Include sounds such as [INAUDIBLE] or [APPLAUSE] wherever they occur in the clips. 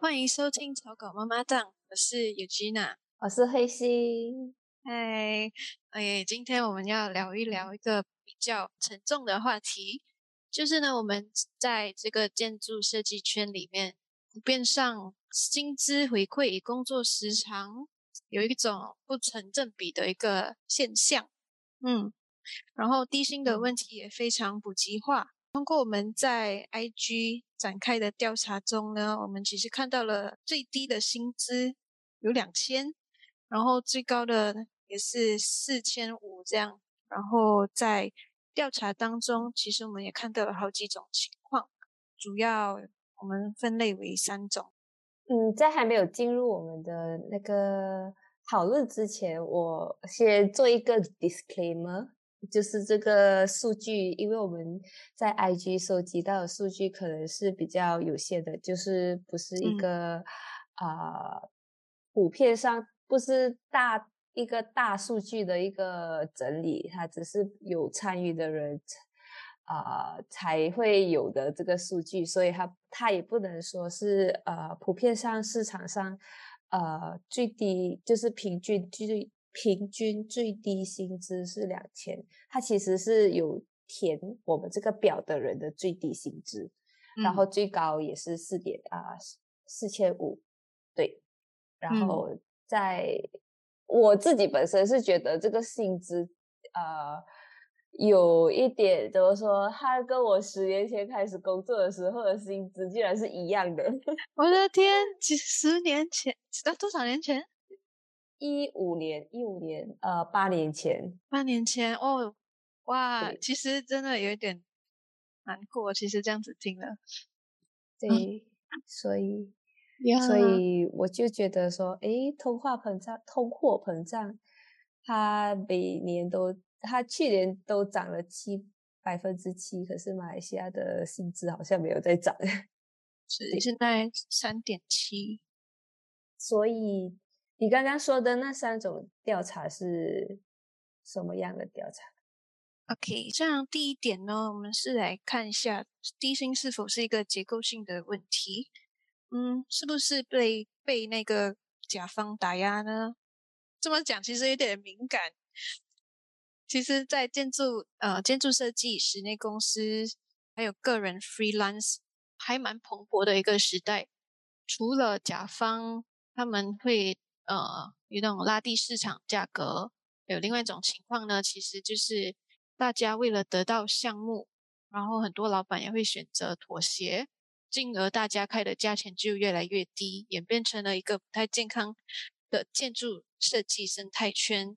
欢迎收听草稿妈妈档，我是尤吉娜，我是黑心。嗨，哎，今天我们要聊一聊一个比较沉重的话题，就是呢，我们在这个建筑设计圈里面，普遍上薪资回馈与工作时长有一种不成正比的一个现象。嗯，然后低薪的问题也非常普及化。通过我们在 IG 展开的调查中呢，我们其实看到了最低的薪资有两千，然后最高的也是四千五这样。然后在调查当中，其实我们也看到了好几种情况，主要我们分类为三种。嗯，在还没有进入我们的那个讨论之前，我先做一个 disclaimer。就是这个数据，因为我们在 IG 收集到的数据可能是比较有限的，就是不是一个啊普遍上不是大一个大数据的一个整理，它只是有参与的人啊才会有的这个数据，所以它它也不能说是呃普遍上市场上呃最低就是平均最。平均最低薪资是两千，它其实是有填我们这个表的人的最低薪资，然后最高也是四点啊四千五，对，然后在我自己本身是觉得这个薪资呃有一点怎么说，他跟我十年前开始工作的时候的薪资居然是一样的，我的天，几十年前，道多少年前？一五年，一五年，呃，八年前，八年前哦，哇，其实真的有点难过。其实这样子听了，对，所以，[LAUGHS] 所。以我就觉得说，诶，通货膨胀，通货膨胀，它每年都，它去年都涨了七百分之七，可是马来西亚的薪资好像没有在涨，[LAUGHS] 是现在三点七，所以。你刚刚说的那三种调查是什么样的调查？OK，这样第一点呢，我们是来看一下低薪是否是一个结构性的问题。嗯，是不是被被那个甲方打压呢？这么讲其实有点敏感。其实，在建筑呃建筑设计、室内公司还有个人 freelance 还蛮蓬勃的一个时代，除了甲方他们会。呃，有那种拉低市场价格，有另外一种情况呢，其实就是大家为了得到项目，然后很多老板也会选择妥协，进而大家开的价钱就越来越低，演变成了一个不太健康的建筑设计生态圈。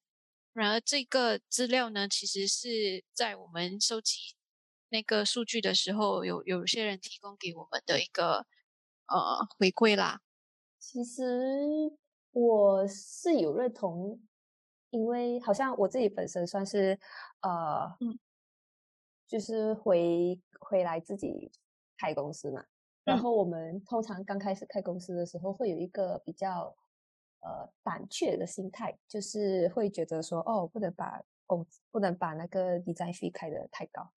然而，这个资料呢，其实是在我们收集那个数据的时候，有有些人提供给我们的一个呃回馈啦。其实。我是有认同，因为好像我自己本身算是呃，嗯，就是回回来自己开公司嘛。然后我们通常刚开始开公司的时候，会有一个比较呃胆怯的心态，就是会觉得说，哦，不能把工不能把那个 design fee 开的太高，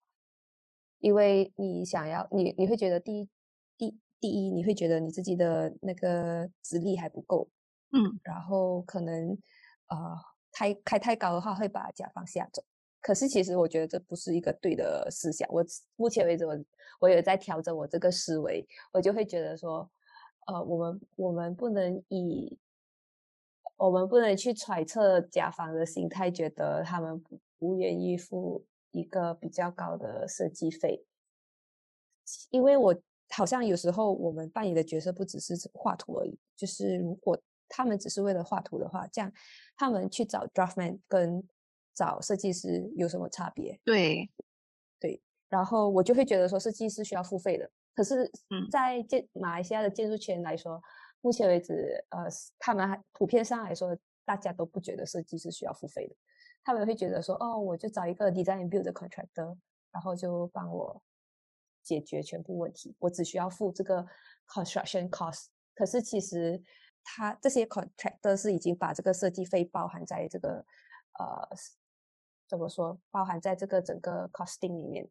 因为你想要你你会觉得第一第第一你会觉得你自己的那个资历还不够。嗯，然后可能，呃，太开太高的话会把甲方吓走。可是其实我觉得这不是一个对的思想。我目前为止，我我也在调整我这个思维。我就会觉得说，呃，我们我们不能以，我们不能去揣测甲方的心态，觉得他们不不愿意付一个比较高的设计费。因为我好像有时候我们扮演的角色不只是画图而已，就是如果。他们只是为了画图的话，这样他们去找 draftman 跟找设计师有什么差别？对，对。然后我就会觉得说，设计师需要付费的。可是，在建马来西亚的建筑圈来说，目前为止，呃，他们还普遍上来说，大家都不觉得设计师需要付费的。他们会觉得说，哦，我就找一个 design build 的 contractor，然后就帮我解决全部问题，我只需要付这个 construction cost。可是其实。他这些 contractor 是已经把这个设计费包含在这个呃怎么说？包含在这个整个 costing 里面。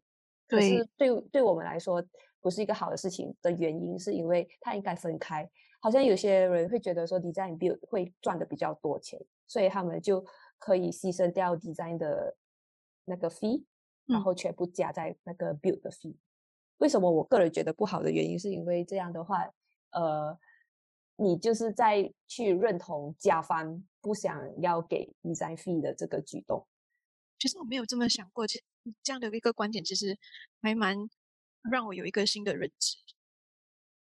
对。可是对对我们来说，不是一个好的事情的原因，是因为它应该分开。好像有些人会觉得说 design build 会赚的比较多钱，所以他们就可以牺牲掉 design 的那个 fee，然后全部加在那个 build 的 fee。为什么我个人觉得不好的原因，是因为这样的话，呃，你就是在去认同甲方不想要给 design fee 的这个举动。其实我没有这么想过，这这样的一个观点，其实还蛮让我有一个新的认知。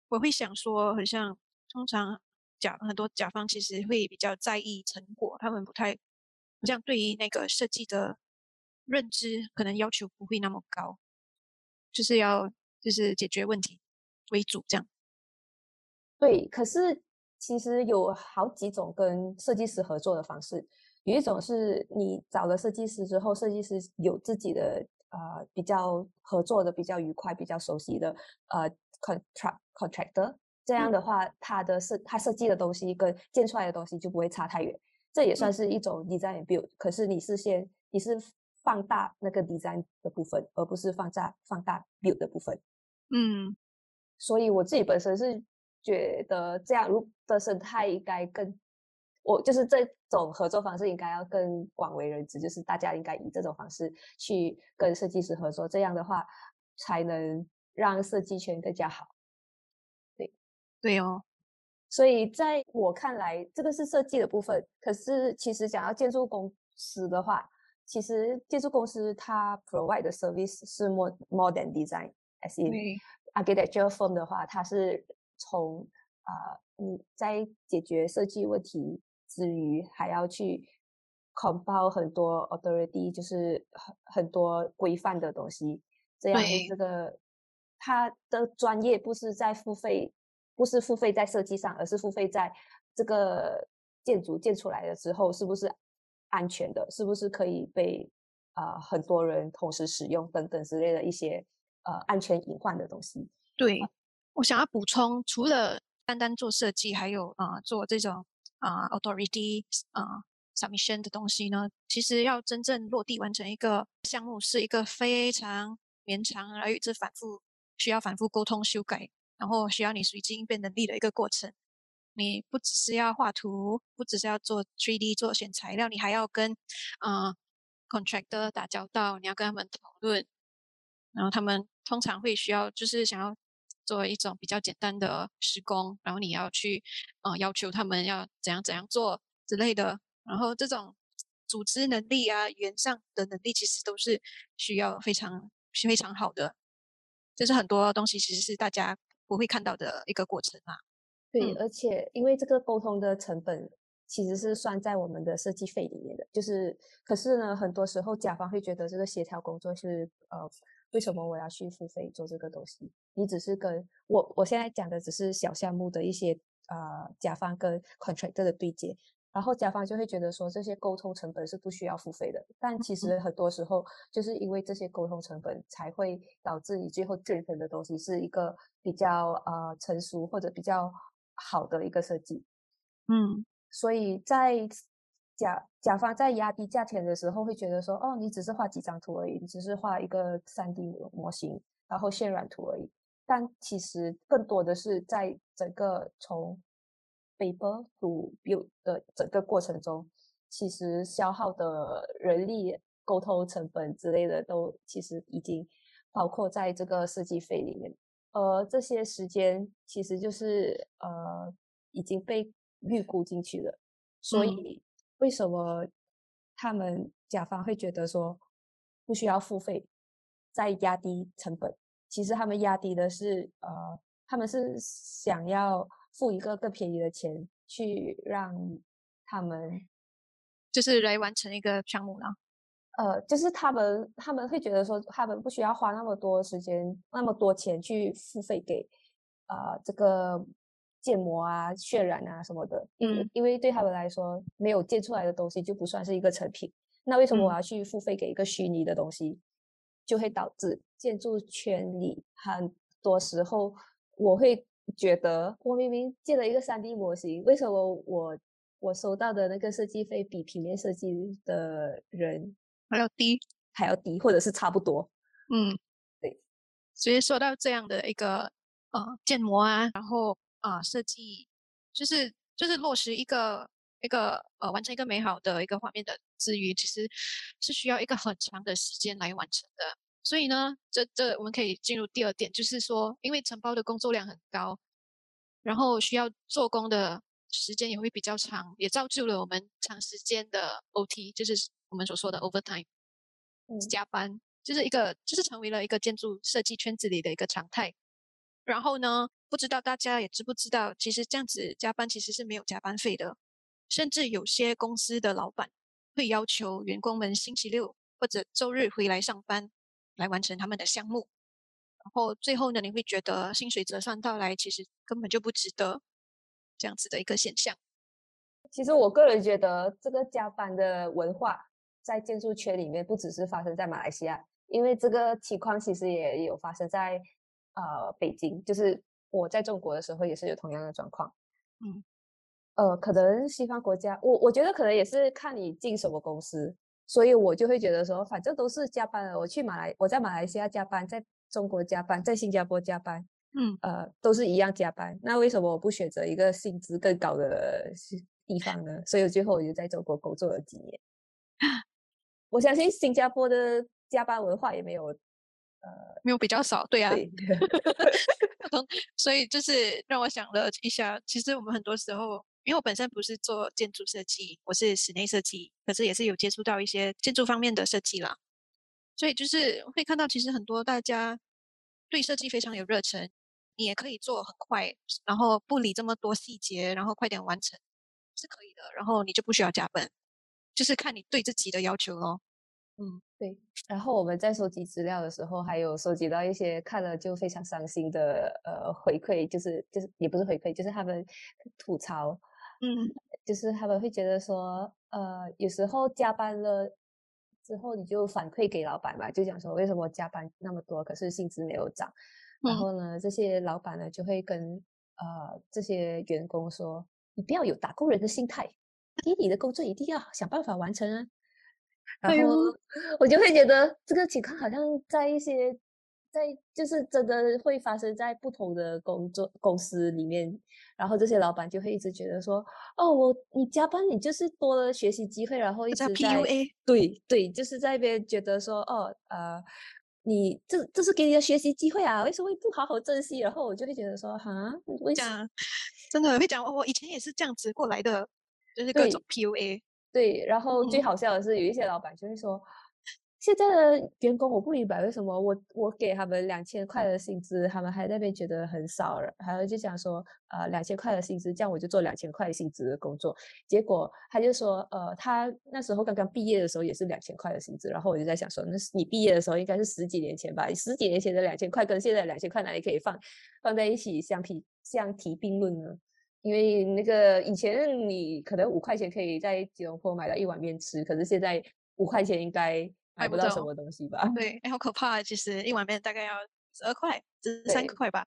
我会想说，好像通常甲很多甲方其实会比较在意成果，他们不太好像对于那个设计的认知，可能要求不会那么高。就是要就是解决问题为主，这样。对，可是其实有好几种跟设计师合作的方式。有一种是你找了设计师之后，设计师有自己的呃比较合作的比较愉快、比较熟悉的呃 contract contractor。这样的话，他的设他设计的东西跟建出来的东西就不会差太远。这也算是一种 design build。可是你是先你是。放大那个 design 的部分，而不是放大放大 build 的部分。嗯，所以我自己本身是觉得这样如的生态应该更，我就是这种合作方式应该要更广为人知，就是大家应该以这种方式去跟设计师合作，这样的话才能让设计圈更加好。对，对哦。所以在我看来，这个是设计的部分。可是其实想要建筑公司的话，其实建筑公司它 provide 的 service 是 more more than design，as in architecture firm 的话，它是从啊你在解决设计问题之余，还要去 compile 很多 authority，就是很很多规范的东西。这样这个他的专业不是在付费，不是付费在设计上，而是付费在这个建筑建出来了之后，是不是？安全的，是不是可以被啊很多人同时使用等等之类的一些呃安全隐患的东西？对，我想要补充，除了单单做设计，还有啊做这种啊 authority 啊 submission 的东西呢，其实要真正落地完成一个项目，是一个非常绵长而且反复需要反复沟通修改，然后需要你随机应变能力的一个过程。你不只是要画图，不只是要做 3D 做选材料，你还要跟啊 contractor 打交道，你要跟他们讨论，然后他们通常会需要就是想要做一种比较简单的施工，然后你要去呃要求他们要怎样怎样做之类的，然后这种组织能力啊、语言上的能力，其实都是需要非常非常好的，这是很多东西其实是大家不会看到的一个过程啊。对，而且因为这个沟通的成本其实是算在我们的设计费里面的，就是可是呢，很多时候甲方会觉得这个协调工作是呃，为什么我要去付费做这个东西？你只是跟我我现在讲的只是小项目的一些呃甲方跟 contractor 的对接，然后甲方就会觉得说这些沟通成本是不需要付费的，但其实很多时候就是因为这些沟通成本才会导致你最后制成的东西是一个比较呃成熟或者比较。好的一个设计，嗯，所以在甲甲方在压低价钱的时候，会觉得说，哦，你只是画几张图而已，你只是画一个三 D 模型，然后渲染图而已。但其实更多的是在整个从 paper to build 的整个过程中，其实消耗的人力、沟通成本之类的，都其实已经包括在这个设计费里面。呃，这些时间其实就是呃已经被预估进去了，所以为什么他们甲方会觉得说不需要付费再压低成本？其实他们压低的是呃，他们是想要付一个更便宜的钱去让他们就是来完成一个项目呢。呃，就是他们他们会觉得说，他们不需要花那么多时间、那么多钱去付费给啊这个建模啊、渲染啊什么的。嗯，因为对他们来说，没有建出来的东西就不算是一个成品。那为什么我要去付费给一个虚拟的东西？就会导致建筑圈里很多时候，我会觉得我明明建了一个三 D 模型，为什么我我收到的那个设计费比平面设计的人？还要低，还要低，或者是差不多。嗯，对。所以说到这样的一个呃建模啊，然后啊设计，就是就是落实一个一个呃完成一个美好的一个画面的之余，其实是需要一个很长的时间来完成的。所以呢，这这我们可以进入第二点，就是说，因为承包的工作量很高，然后需要做工的时间也会比较长，也造就了我们长时间的 OT，就是我们所说的 overtime，加班，就是一个就是成为了一个建筑设计圈子里的一个常态。然后呢，不知道大家也知不知道，其实这样子加班其实是没有加班费的，甚至有些公司的老板会要求员工们星期六或者周日回来上班。来完成他们的项目，然后最后呢，你会觉得薪水折算到来，其实根本就不值得这样子的一个现象。其实我个人觉得，这个加班的文化在建筑圈里面不只是发生在马来西亚，因为这个情况其实也有发生在呃北京，就是我在中国的时候也是有同样的状况。嗯，呃，可能西方国家，我我觉得可能也是看你进什么公司。所以我就会觉得说，反正都是加班了。我去马来，我在马来西亚加班，在中国加班，在新加坡加班，嗯，呃，都是一样加班。那为什么我不选择一个薪资更高的地方呢？所以最后我就在中国工作了几年。[LAUGHS] 我相信新加坡的加班文化也没有，呃，没有比较少，对啊。所以就是让我想了一下，其实我们很多时候。因为我本身不是做建筑设计，我是室内设计，可是也是有接触到一些建筑方面的设计啦。所以就是会看到，其实很多大家对设计非常有热忱，你也可以做很快，然后不理这么多细节，然后快点完成是可以的。然后你就不需要加班，就是看你对自己的要求咯。嗯，对。然后我们在收集资料的时候，还有收集到一些看了就非常伤心的呃回馈，就是就是也不是回馈，就是他们吐槽。嗯，就是他们会觉得说，呃，有时候加班了之后，你就反馈给老板嘛，就讲说为什么加班那么多，可是薪资没有涨。然后呢，这些老板呢就会跟呃这些员工说，你不要有打工人的心态，给你的工作一定要想办法完成啊。然后我就会觉得这个情况好像在一些。在就是真的会发生在不同的工作公司里面，然后这些老板就会一直觉得说，哦，我你加班你就是多了学习机会，然后一直在 PUA，对对，就是在那边觉得说，哦呃，你这这是给你的学习机会啊，为什么会不好好珍惜？然后我就会觉得说，哈，会讲真的会讲，我以前也是这样子过来的，就是各种 PUA，对，然后最好笑的是有一些老板就会说。现在的员工我不明白为什么我我给他们两千块的薪资，他们还在那边觉得很少，还有就讲说，呃，两千块的薪资，这样我就做两千块薪资的工作。结果他就说，呃，他那时候刚刚毕业的时候也是两千块的薪资，然后我就在想说，那是你毕业的时候应该是十几年前吧？十几年前的两千块跟现在两千块哪里可以放放在一起相提相提并论呢？因为那个以前你可能五块钱可以在吉隆坡买到一碗面吃，可是现在五块钱应该。买不到什么东西吧？对，哎，好可怕！其实一碗面大概要十二块，十三块吧。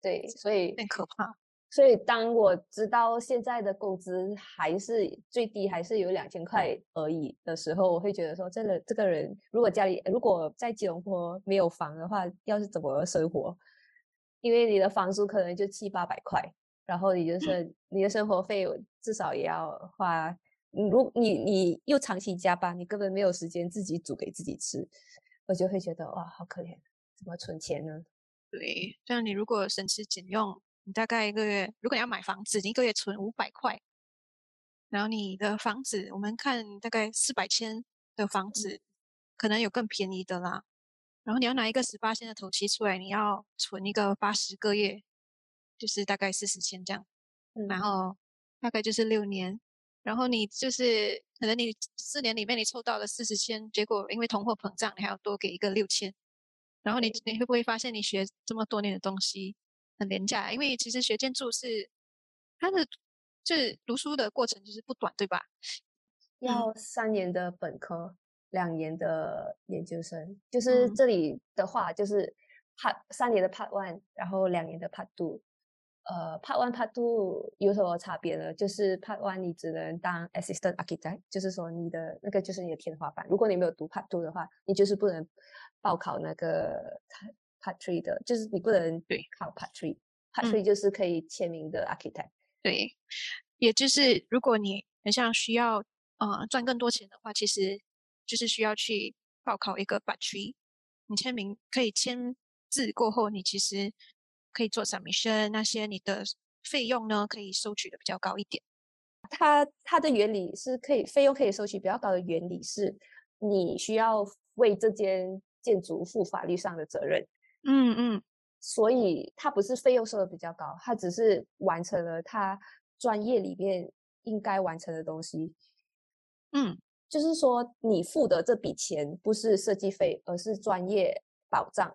对，所以很可怕。所以当我知道现在的工资还是最低，还是有两千块而已的时候，我会觉得说，真的，这个人如果家里如果在吉隆坡没有房的话，要是怎么生活？因为你的房租可能就七八百块，然后你就是你的生活费至少也要花。如你你又长期加班，你根本没有时间自己煮给自己吃，我就会觉得哇，好可怜，怎么存钱呢？对，这样你如果省吃俭用，你大概一个月，如果你要买房子，你一个月存五百块，然后你的房子，我们看大概四百千的房子，可能有更便宜的啦。然后你要拿一个十八千的头期出来，你要存一个八十个月，就是大概四十千这样，然后大概就是六年。然后你就是可能你四年里面你凑到了四十千，结果因为通货膨胀，你还要多给一个六千。然后你你会不会发现你学这么多年的东西很廉价？因为其实学建筑是它的就是读书的过程就是不短，对吧？要三年的本科，两年的研究生。就是这里的话，就是 part 三年的 part one，然后两年的 part two。呃，Part One、Part Two 有什么差别呢？就是 Part One 你只能当 Assistant Architect，就是说你的那个就是你的天花板。如果你没有读 Part Two 的话，你就是不能报考那个 Part Three 的，就是你不能对考 Part Three，Part Three 就是可以签名的 architect。对，也就是如果你很像需要呃赚更多钱的话，其实就是需要去报考一个 Part Three。你签名可以签字过后，你其实可以做 submission，那些你的费用呢可以收取的比较高一点。它它的原理是可以费用可以收取比较高的原理是，你需要为这间建筑负法律上的责任。嗯嗯，所以它不是费用收的比较高，它只是完成了它专业里面应该完成的东西。嗯，就是说你付的这笔钱不是设计费，而是专业保障。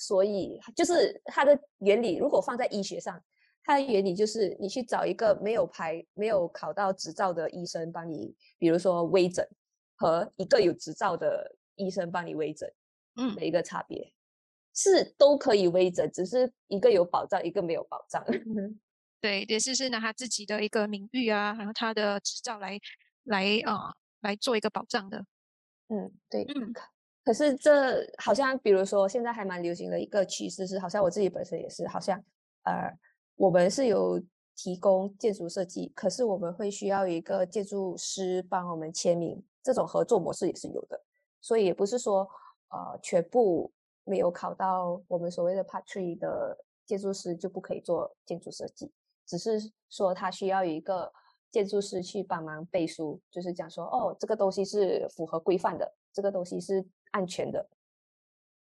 所以就是它的原理，如果放在医学上，它的原理就是你去找一个没有牌、没有考到执照的医生帮你，比如说微整，和一个有执照的医生帮你微整，嗯的一个差别是都可以微整，只是一个有保障，一个没有保障。对，也是是拿他自己的一个名誉啊，然后他的执照来来啊、来做一个保障的。嗯，对。嗯可是这好像，比如说现在还蛮流行的一个趋势是，好像我自己本身也是，好像呃，我们是有提供建筑设计，可是我们会需要一个建筑师帮我们签名，这种合作模式也是有的。所以也不是说呃全部没有考到我们所谓的 Part Three 的建筑师就不可以做建筑设计，只是说他需要一个建筑师去帮忙背书，就是讲说哦，这个东西是符合规范的，这个东西是安全的。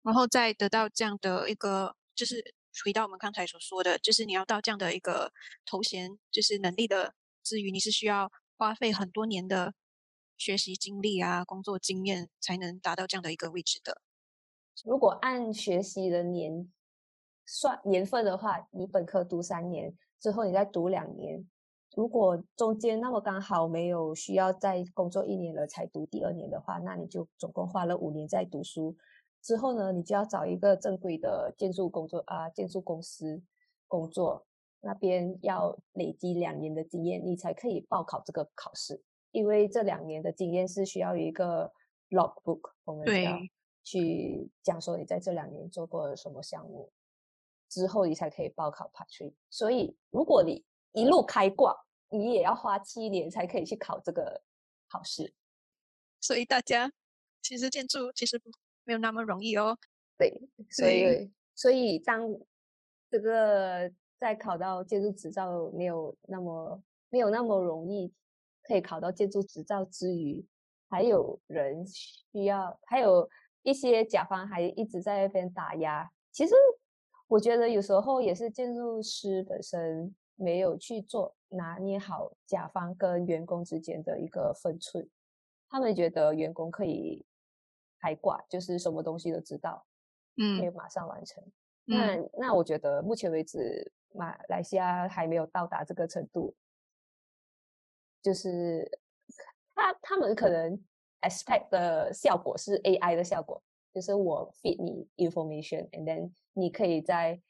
然后再得到这样的一个，就是回到我们刚才所说的，就是你要到这样的一个头衔，就是能力的之余，你是需要花费很多年的学习经历啊、工作经验，才能达到这样的一个位置的。如果按学习的年算年份的话，你本科读三年之后，你再读两年。如果中间那么刚好没有需要再工作一年了才读第二年的话，那你就总共花了五年在读书。之后呢，你就要找一个正规的建筑工作啊，建筑公司工作，那边要累积两年的经验，你才可以报考这个考试。因为这两年的经验是需要有一个 logbook，我们对要去讲说你在这两年做过了什么项目，之后你才可以报考 Part Three。所以，如果你一路开挂，你也要花七年才可以去考这个考试。所以大家其实建筑其实没有那么容易哦。对，所以所以当这个在考到建筑执照没有那么没有那么容易可以考到建筑执照之余，还有人需要，还有一些甲方还一直在那边打压。其实我觉得有时候也是建筑师本身没有去做拿捏好甲方跟员工之间的一个分寸，他们觉得员工可以开挂，就是什么东西都知道，嗯，可以马上完成。那嗯，那我觉得目前为止，马来西亚还没有到达这个程度，就是他他们可能 expect 的效果是 AI 的效果，就是我 feed 你 information，and then 你可以在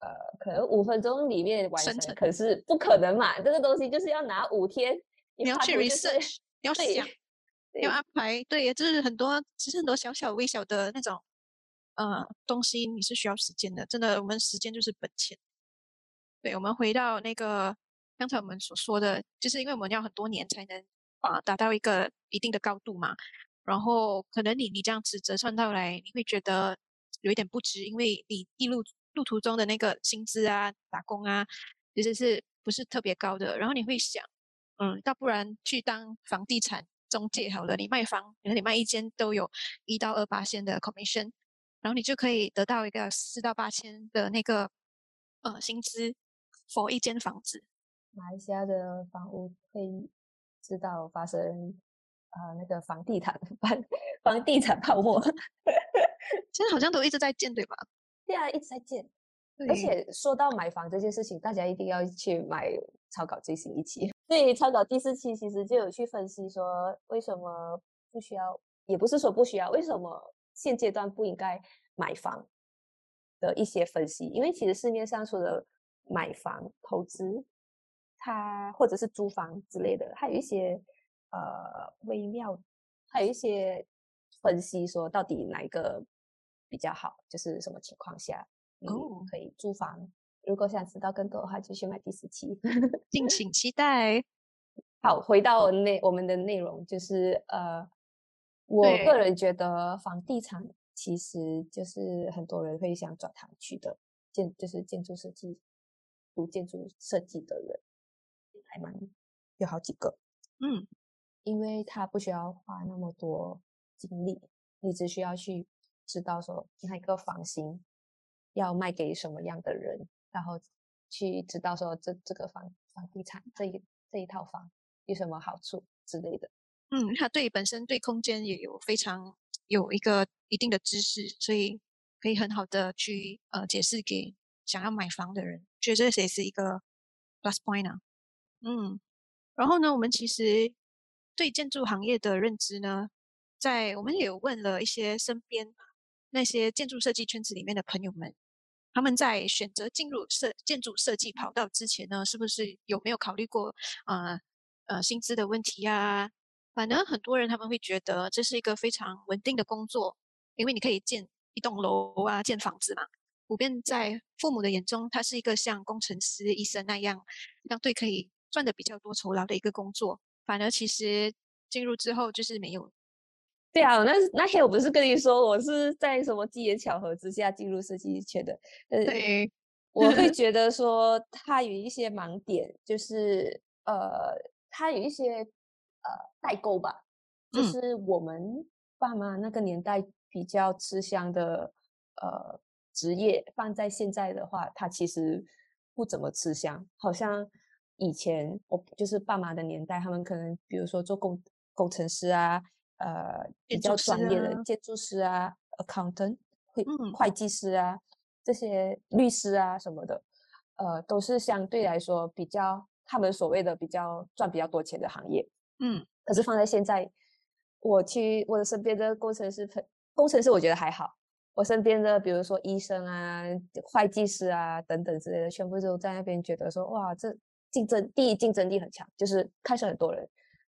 呃可能五分钟里面完成，成可是不可能嘛，这个东西就是要拿五天，你要去 research，你要对想，对要安排，对，就是很多其实很多小小微小的那种呃东西，你是需要时间的。真的，我们时间就是本钱。对，我们回到那个刚才我们所说的，就是因为我们要很多年才能啊、达到一个一定的高度嘛。然后可能你你这样子折算到来，你会觉得有一点不值，因为你一路路途中的那个薪资啊、打工啊，其实是不是特别高的。然后你会想，嗯，要不然去当房地产中介好了，你卖房，可能你卖一间都有一到二八千的 commission，然后你就可以得到一个四到八千的那个呃薪资，for 一间房子。马来西亚的房屋会知道发生呃那个房地产 [LAUGHS] 房房地产泡沫，[LAUGHS] 现在好像都一直在建，对吧？对啊，一直在建。而且说到买房这件事情，大家一定要去买草稿最新一期。[LAUGHS] 对，草稿第四期其实就有去分析说，为什么不需要，也不是说不需要，为什么现阶段不应该买房的一些分析。因为其实市面上除了买房投资，它或者是租房之类的，还有一些呃微妙，还有一些分析说到底哪一个比较好，就是什么情况下可以租房。如果想知道更多的话，就去买第十期。敬请期待。[LAUGHS] 好，回到内我们的内容，就是呃，我个人觉得房地产其实就是很多人会想转行去的，建就是建筑设计，读建筑设计的人还蛮有好几个，嗯，因为他不需要花那么多精力，你只需要去知道说那个房型要卖给什么样的人，然后去知道说这这个房房地产这一这一套房有什么好处之类的。嗯，他对本身对空间也有非常有一个一定的知识，所以可以很好的去呃解释给想要买房的人，觉得这也是一个 plus point 啊。嗯，然后呢，我们其实对建筑行业的认知呢，在我们也有问了一些身边那些建筑设计圈子里面的朋友们，他们在选择进入设建筑设计跑道之前呢，是不是有没有考虑过呃呃薪资的问题啊？反而很多人他们会觉得这是一个非常稳定的工作，因为你可以建一栋楼啊，建房子嘛。普遍在父母的眼中，它是一个像工程师、医生那样相对可以赚的比较多酬劳的一个工作。反而其实进入之后就是没有，对啊，那那天我不是跟你说我是在什么机缘巧合之下进入设计圈的？呃，对，我会 [LAUGHS] 觉得说它有一些盲点，就是呃，它有一些呃代沟吧，就嗯是我们爸妈那个年代比较吃香的呃职业，放在现在的话，它其实不怎么吃香。好像以前我就是爸妈的年代，他们可能比如说做工工程师啊，呃，比较专业的啊建筑师啊，accountant 会嗯会计师啊，这些律师啊什么的，呃，都是相对来说比较他们所谓的比较赚比较多钱的行业。嗯可是放在现在，我去我的身边的工程师朋，工程师我觉得还好。我身边的比如说医生啊、会计师啊等等之类的，全部都在那边觉得说，哇，这竞争第一竞争力很强，就是开始很多人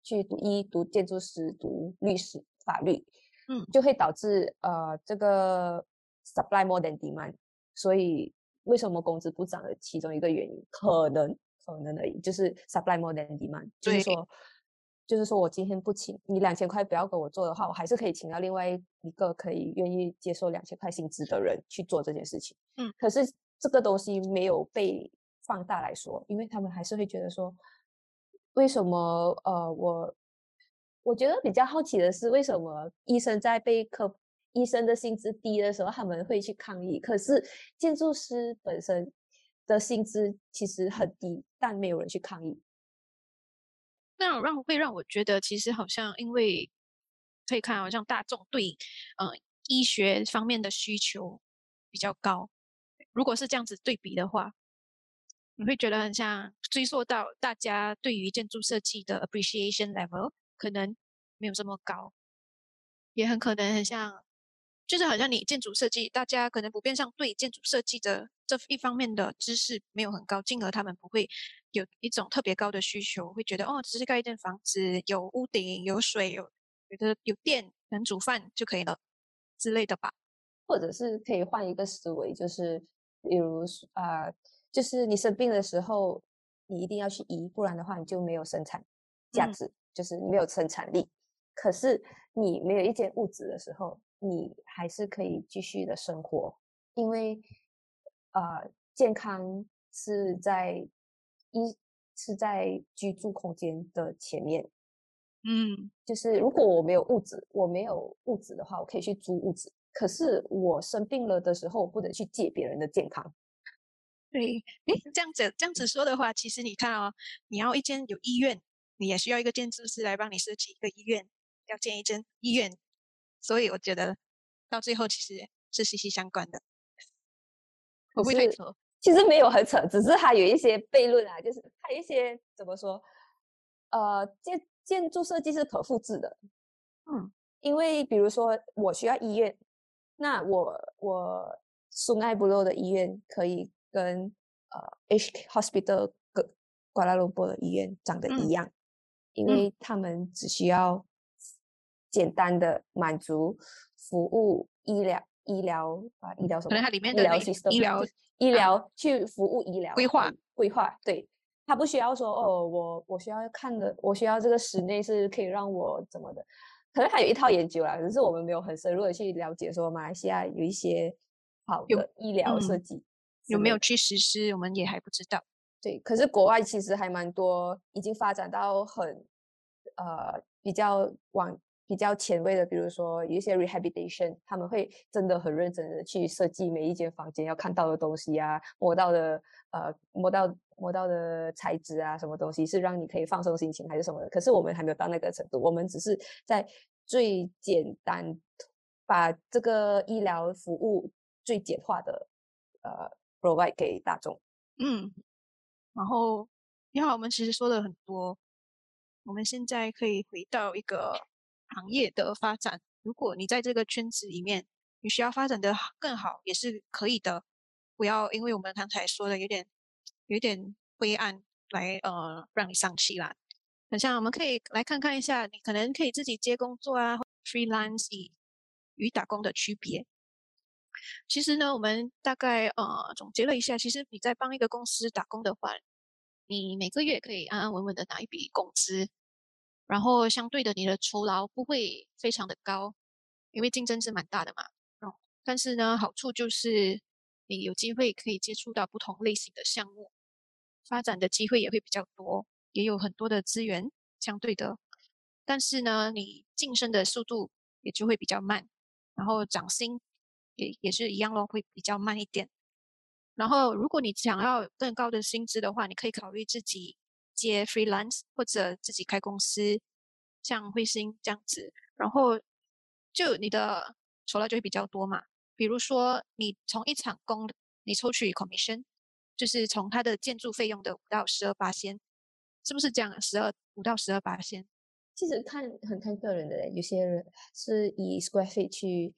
去读医、读建筑师、读律师、法律，嗯。就会导致呃这个 supply more than demand，所以为什么工资不涨的其中一个原因，可能可能而已，就是 supply more than demand，就是对。说。就是说我今天不请你两千块，不要给我做的话，我还是可以请到另外一个可以愿意接受两千块薪资的人去做这件事情。嗯，可是这个东西没有被放大来说，因为他们还是会觉得说，为什么呃我我觉得比较好奇的是，为什么医生在被科医生的薪资低的时候，他们会去抗议，可是建筑师本身的薪资其实很低，但没有人去抗议。那让会让我觉得，其实好像因为可以看，好像大众对呃医学方面的需求比较高。如果是这样子对比的话，你会觉得很像追溯到大家对于建筑设计的 appreciation level 可能没有这么高，也很可能很像，就是好像你建筑设计，大家可能普遍上对建筑设计的这一方面的知识没有很高，进而他们不会有一种特别高的需求，会觉得哦，只是盖一间房子，有屋顶、有水、有有的有电，能煮饭就可以了之类的吧。或者是可以换一个思维，就是比如啊、就是你生病的时候，你一定要去医，不然的话你就没有生产价嗯值，就是没有生产力。可是你没有一间屋子的时候，你还是可以继续的生活，因为呃，健康是在一是在居住空间的前面。嗯，就是如果我没有物质，我没有物质的话，我可以去租物质。可是我生病了的时候，我不能去借别人的健康。对，诶，这样子这样子说的话，其实你看哦，你要一间有医院，你也需要一个建筑师来帮你设计一个医院，要建一间医院，所以我觉得到最后其实是息息相关的。会不会扯？其实没有很扯，只是它有一些悖论啊，就是它有一些怎么说？呃，建建筑设计是可复制的，嗯因为比如说我需要医院，那我我苏埃布洛的医院可以跟呃 H Hospital 跟瓜拉鲁波的医院长得一嗯。样，因嗯。为他们只需要简单的满足服务医疗医疗啊，医疗什么？可能它里面的医疗 system 医疗医疗去服务医疗规划规划，对，他不需要说哦，我我需要看的，我需要这个室内是可以让我怎么的，可能还有一套研究啦，只是我们没有很深入的去了解说马来西亚有一些好的医疗设。嗯计有没有去实施，我们也还不知道。对，可是国外其实还蛮多，已经发展到很呃比较往比较前卫的，比如说有一些 rehabilitation，他们会真的很认真的去设计每一间房间要看到的东西啊，摸到的呃摸到摸到的材质啊，什么东西是让你可以放松心情还是什么的。可是我们还没有到那个程度，我们只是在最简单把这个医疗服务最简化的呃 provide 给大众。嗯，然后你好，我们其实说了很多，我们现在可以回到一个行业的发展。如果你在这个圈子里面，你需要发展的更好，也是可以的。不要因为我们刚才说的有点有点灰暗，来呃让你丧气啦。很像我们可以来看看一下，你可能可以自己接工作啊，freelance 与打工的区别。其实呢，我们大概呃总结了一下，其实你在帮一个公司打工的话，你每个月可以安安稳稳的拿一笔工资，然后相对的你的酬劳不会非常的高，因为竞争是蛮大的嘛。哦，但是呢，好处就是你有机会可以接触到不同类型的项目，发展的机会也会比较多，也有很多的资源相对的。但是呢，你晋升的速度也就会比较慢，然后涨薪也也是一样咯，会比较慢一点。然后，如果你想要更高的薪资的话，你可以考虑自己接 freelance 或者自己开公司，像彗星这样子。然后，就你的酬劳就会比较多嘛。比如说，你从一场工，你抽取 commission，就是从它的建筑费用的五到十二八仙，是不是这样？十二五到十二八仙。其实看很看个人的，有些人是以 square feet 去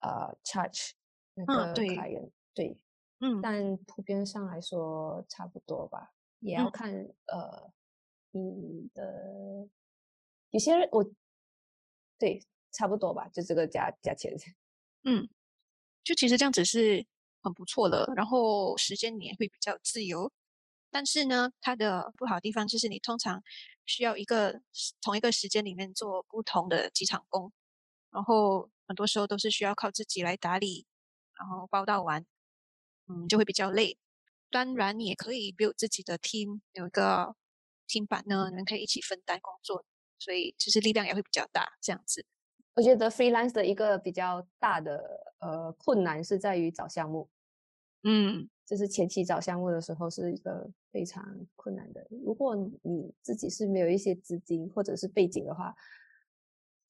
呃 charge 那个嗯对 client，对，嗯但普遍上来说差不多吧，也要嗯看呃你的有些人我对差不多吧，就这个价价钱。嗯，就其实这样子是很不错的，然后时间你也会比较自由。但是呢，它的不好的地方就是你通常需要一个同一个时间里面做不同的几场工，然后很多时候都是需要靠自己来打理，然后报到完，嗯，就会比较累。当然，你也可以 build 自己的 team，有一个 team 版呢，你们可以一起分担工作，所以其实力量也会比较大，这样子。我觉得 freelance 的一个比较大的呃困难是在于找项目，嗯，就是前期找项目的时候是一个非常困难的。如果你自己是没有一些资金或者是背景的话，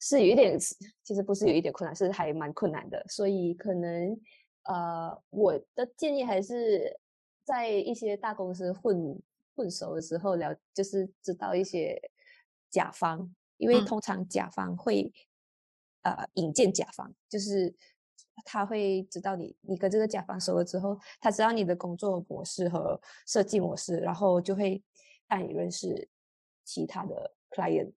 是有一点，[LAUGHS] 其实不是有一点困难，是还蛮困难的。所以可能呃，我的建议还是在一些大公司混混熟的时候聊，就是知道一些甲方，因为嗯通常甲方会呃引荐甲方，就是他会知道你，你跟这个甲方熟了之后，他知道你的工作模式和设计模式，然后就会带你认识其他的 client。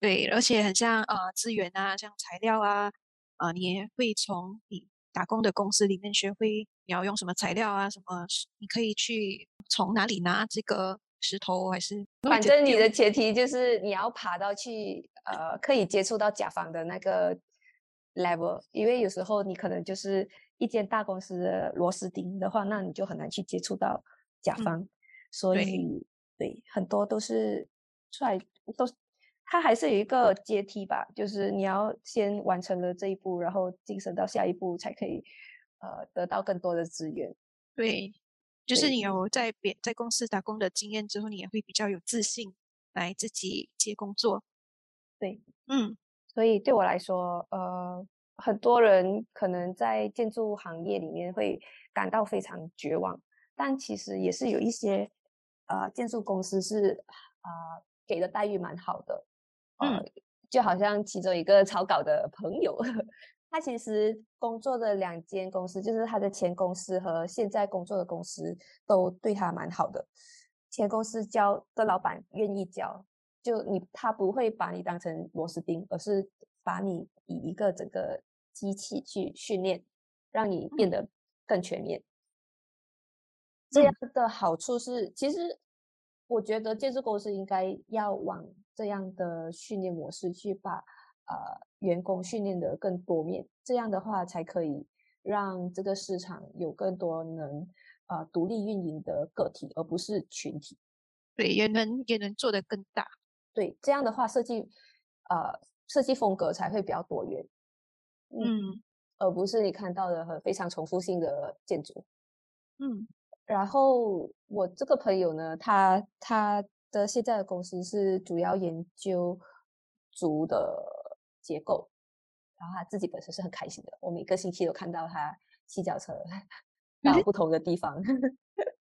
对，而且很像呃资源啊，像材料啊，呃，你也会从你打工的公司里面学会你要用什么材料啊，什么你可以去从哪里拿这个石头，还是反正你的前提就是你要爬到去呃可以接触到甲方的那个 level，因为有时候你可能就是一间大公司的螺丝钉的话，那你就很难去接触到甲嗯方，所以对很多都是出来都是它还是有一个阶梯吧，就是你要先完成了这一步，然后晋升到下一步才可以呃得到更多的资源。对，就是你有在别在公司打工的经验之后，你也会比较有自信来自己接工作。对，嗯所以对我来说，呃，很多人可能在建筑行业里面会感到非常绝望，但其实也是有一些呃建筑公司是啊、呃给的待遇蛮好的，呃，嗯。就好像其中一个草稿的朋友，[LAUGHS] 他其实工作的两间公司，就是他的前公司和现在工作的公司都对他蛮好的，前公司教的老板愿意教，就你他不会把你当成螺丝钉，而是把你以一个整个机器去训练，让你变得更全面。这样的好处是，其实我觉得建筑公司应该要往这样的训练模式去把呃员工训练的更多面，这样的话才可以让这个市场有更多能呃独立运营的个体，而不是群体。对，也能也能做得更大。对，这样的话设计呃设计风格才会比较多元。嗯，而不是你看到的很非常重复性的建筑。嗯。然后我这个朋友呢，他他的现在的公司是主要研究竹的结构，然后他自己本身是很开心的。我每个星期都看到他骑脚车到不同的地方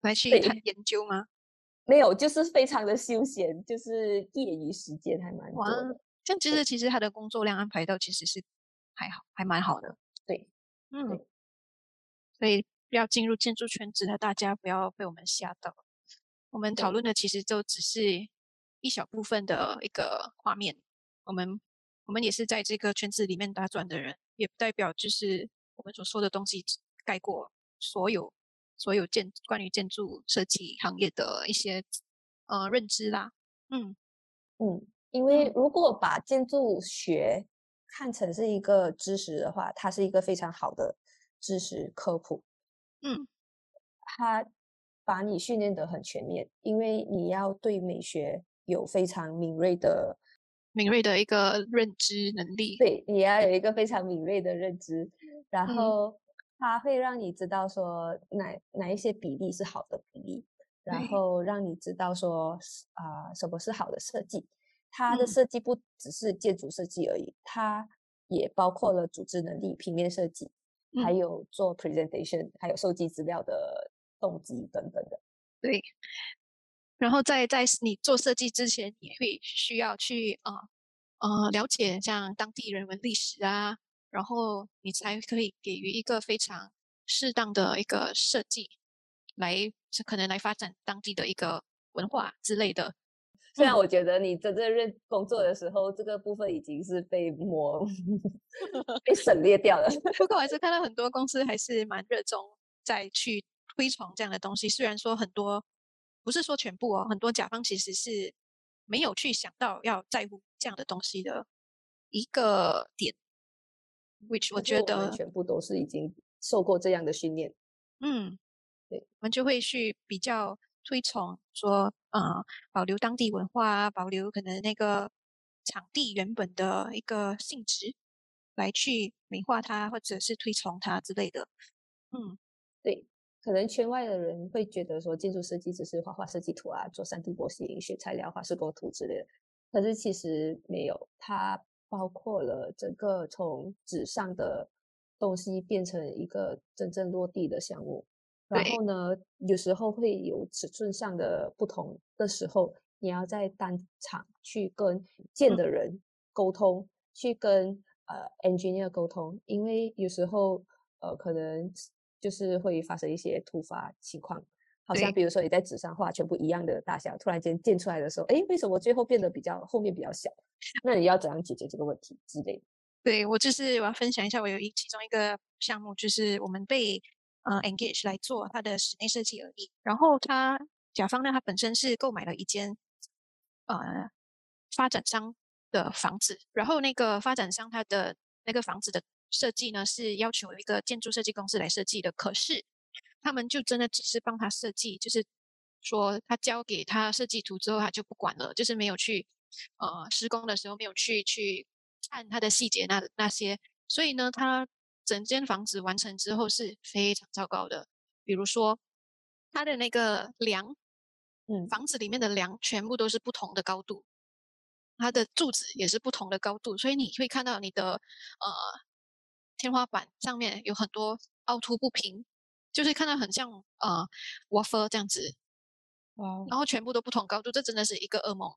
来去研究吗？[LAUGHS] 没有，就是非常的休闲，就是业余时间还蛮多的。像其实其实他的工作量安排到其实是还好，还蛮好的。对，嗯，所以。要进入建筑圈子的大家不要被我们吓到，我们讨论的其实就只是一小部分的一个画面。我们我们也是在这个圈子里面打转的人，也不代表就是我们所说的东西盖过所有所有建关于建筑设计行业的一些呃认知啦。嗯嗯，因为如果把建筑学看成是一个知识的话，它是一个非常好的知识科普。嗯，他把你训练得很全面，因为你要对美学有非常敏锐的、敏锐的一个认知能力。对，你要有一个非常敏锐的认知，然后它会让你知道说哪哪一些比例是好的比例，然后让你知道说啊什么是好的设计。它的设计不只是建筑设计而已，它也包括了组织能力、平面设计。还有做 presentation，还有收集资料的动机等等的。对，然后在在你做设计之前，也会需要去啊呃了解像当地人文历史啊，然后你才可以给予一个非常适当的一个设计，来可能来发展当地的一个文化之类的。虽然我觉得你真正认工作的时候，这个部分已经是被磨 [LAUGHS] 被省略掉了。[LAUGHS] 不过我还是看到很多公司还是蛮热衷在去推崇这样的东西。虽然说很多不是说全部哦，很多甲方其实是没有去想到要在乎这样的东西的一个点。which 我觉得全部都是已经受过这样的训练。嗯，对，我们就会去比较。推崇说，呃，保留当地文化，保留可能那个场地原本的一个性质，来去美化它，或者是推崇它之类的。嗯，对，可能圈外的人会觉得说，建筑设计只是画画设计图啊，做三 D 模型、选材料、画施工图之类的。可是其实没有，它包括了整个从纸上的东西变成一个真正落地的项目。然后呢，有时候会有尺寸上的不同的时候，你要在当场去跟建的人沟通，去跟呃 engineer 沟通，因为有时候呃可能就是会发生一些突发情况，好像比如说你在纸上画全部一样的大小，突然间建出来的时候，哎，为什么最后变得比较后面比较小？那你要怎样解决这个问题之类的？对我就是我要分享一下，我有一其中一个项目，就是我们被。呃，engage 来做它的室内设计而已。然后他甲方呢，他本身是购买了一间呃发展商的房子，然后那个发展商他的那个房子的设计呢，是要求一个建筑设计公司来设计的。可是他们就真的只是帮他设计，就是说他交给他设计图之后，他就不管了，就是没有去呃施工的时候没有去去看它的细节那那些，所以呢，他。整间房子完成之后是非常糟糕的，比如说它的那个梁，嗯，房子里面的梁全部都是不同的高度，它的柱子也是不同的高度，所以你会看到你的呃天花板上面有很多凹凸不平，就是看到很像呃 waffle 这样子，哦，然后全部都不同高度，这真的是一个噩梦。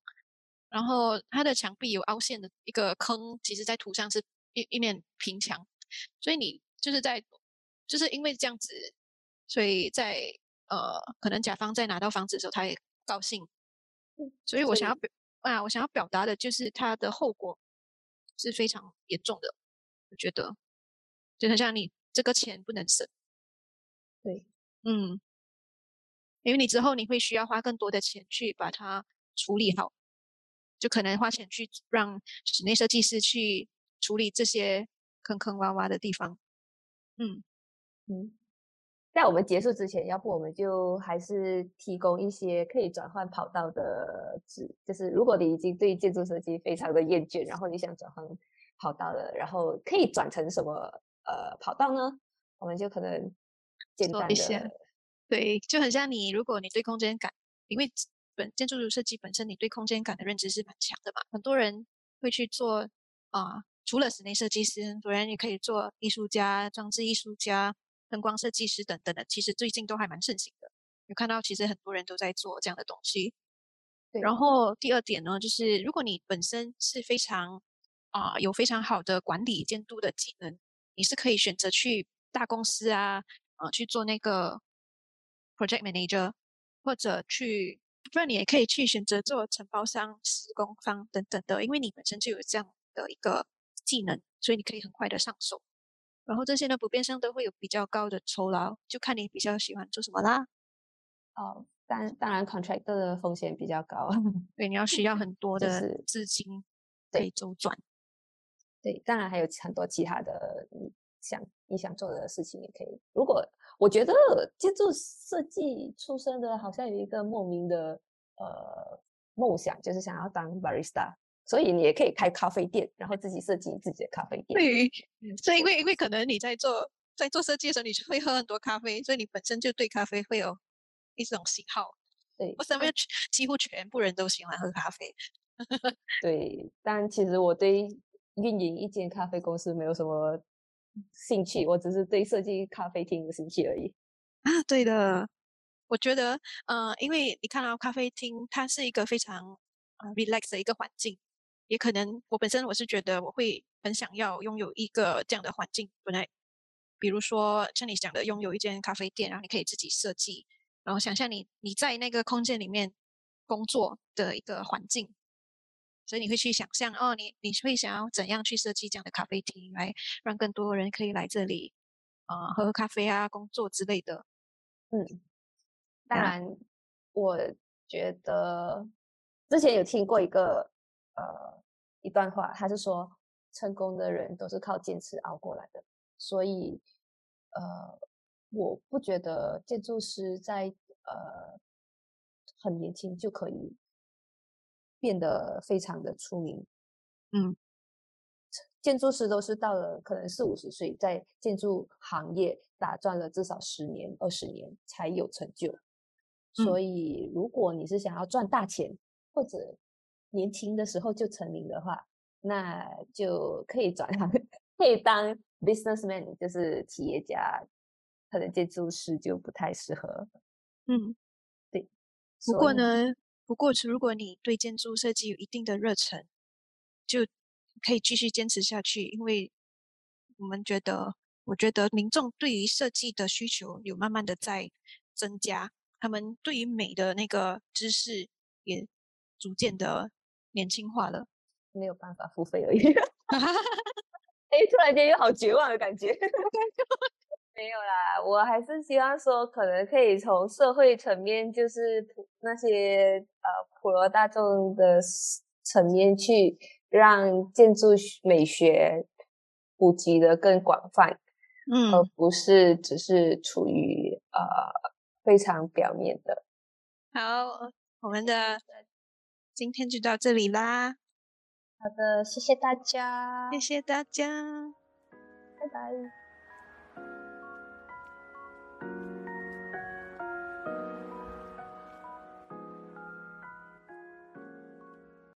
然后它的墙壁有凹陷的一个坑，其实在图上是一一面平墙。所以你就是在，就是因为这样子，所以在呃，可能甲方在拿到房子的时候，他也高兴。所以我想要表啊，我想要表达的就是它的后果是非常严重的。我觉得，就很像你这个钱不能省。对，嗯，因为你之后你会需要花更多的钱去把它处理好，就可能花钱去让室内设计师去处理这些坑坑洼洼的地方。嗯嗯，在我们结束之前，要不我们就还是提供一些可以转换跑道的指，就是如果你已经对建筑设计非常的厌倦，然后你想转换跑道了，然后可以转成什么呃跑道呢？我们就可能。做一些，对，就很像你，如果你对空间感，因为本建筑设计本身，你对空间感的认知是蛮强的嘛。很多人会去做啊，除了室内设计师，很多人也可以做艺术家、装置艺术家、灯光设计师等等的。其实最近都还蛮盛行的，有看到其实很多人都在做这样的东西。对。然后第二点呢，就是如果你本身是非常啊有非常好的管理监督的技能，你是可以选择去大公司啊。啊，去做那个 project manager，或者去，不然你也可以去选择做承包商、施工方等等的，因为你本身就有这样的一个技能，所以你可以很快的上手。然后这些呢，普遍上都会有比较高的酬劳，就看你比较喜欢做什么啦。哦，当当然 contractor 的风险比较高，对，你要需要很多的资金可以周转。对，当然还有很多其他的。想你想做的事情也可以。如果我觉得建筑设计出身的，好像有一个莫名的呃梦想，就是想要当 barista，所以你也可以开咖啡店，然后自己设计自己的咖啡店。对，所以因为因为可能你在做在做设计的时候，你就会喝很多咖啡，所以你本身就对咖啡会有一种喜好。对，我身边几乎全部人都喜欢喝咖啡。[LAUGHS] 对，但其实我对运营一间咖啡公司没有什么。兴趣，我只是对设计咖啡厅有兴趣而已。啊，对的，我觉得，呃，因为你看到咖啡厅，它是一个非常呃 relax 的一个环境，也可能我本身我是觉得我会很想要拥有一个这样的环境。本来，比如说像你讲的，拥有一间咖啡店，然后你可以自己设计，然后想象你你在那个空间里面工作的一个环境。所以你会去想象哦，你你会想要怎样去设计这样的咖啡厅，来让更多人可以来这里，啊，喝喝咖啡啊，工作之类的。嗯，当然，我觉得之前有听过一个呃一段话，他是说，成功的人都是靠坚持熬过来的。所以，呃，我不觉得建筑师在呃很年轻就可以。变得非常的出名，嗯，建筑师都是到了可能四五十岁，在建筑行业打转了至少十年、二十年才有成就。所以，如果你是想要赚大钱，或者年轻的时候就成名的话，那就可以转行，可以当 businessman，就是企业家。可能建筑师就不太适合。嗯，对。不过呢。不过，是如果你对建筑设计有一定的热忱，就可以继续坚持下去。因为我们觉得，我觉得民众对于设计的需求有慢慢的在增加，他们对于美的那个知识也逐渐的年轻化了。没有办法付费而已。[LAUGHS] 哎，突然间有好绝望的感觉。[LAUGHS] [LAUGHS] 没有啦，我还是希望说，可能可以从社会层面，就是普那些呃普罗大众的层面去让建筑美学普及的更广泛，嗯，而不是只是处于呃非常表面的。好，我们的今天就到这里啦。好的，谢谢大家，谢谢大家，拜拜。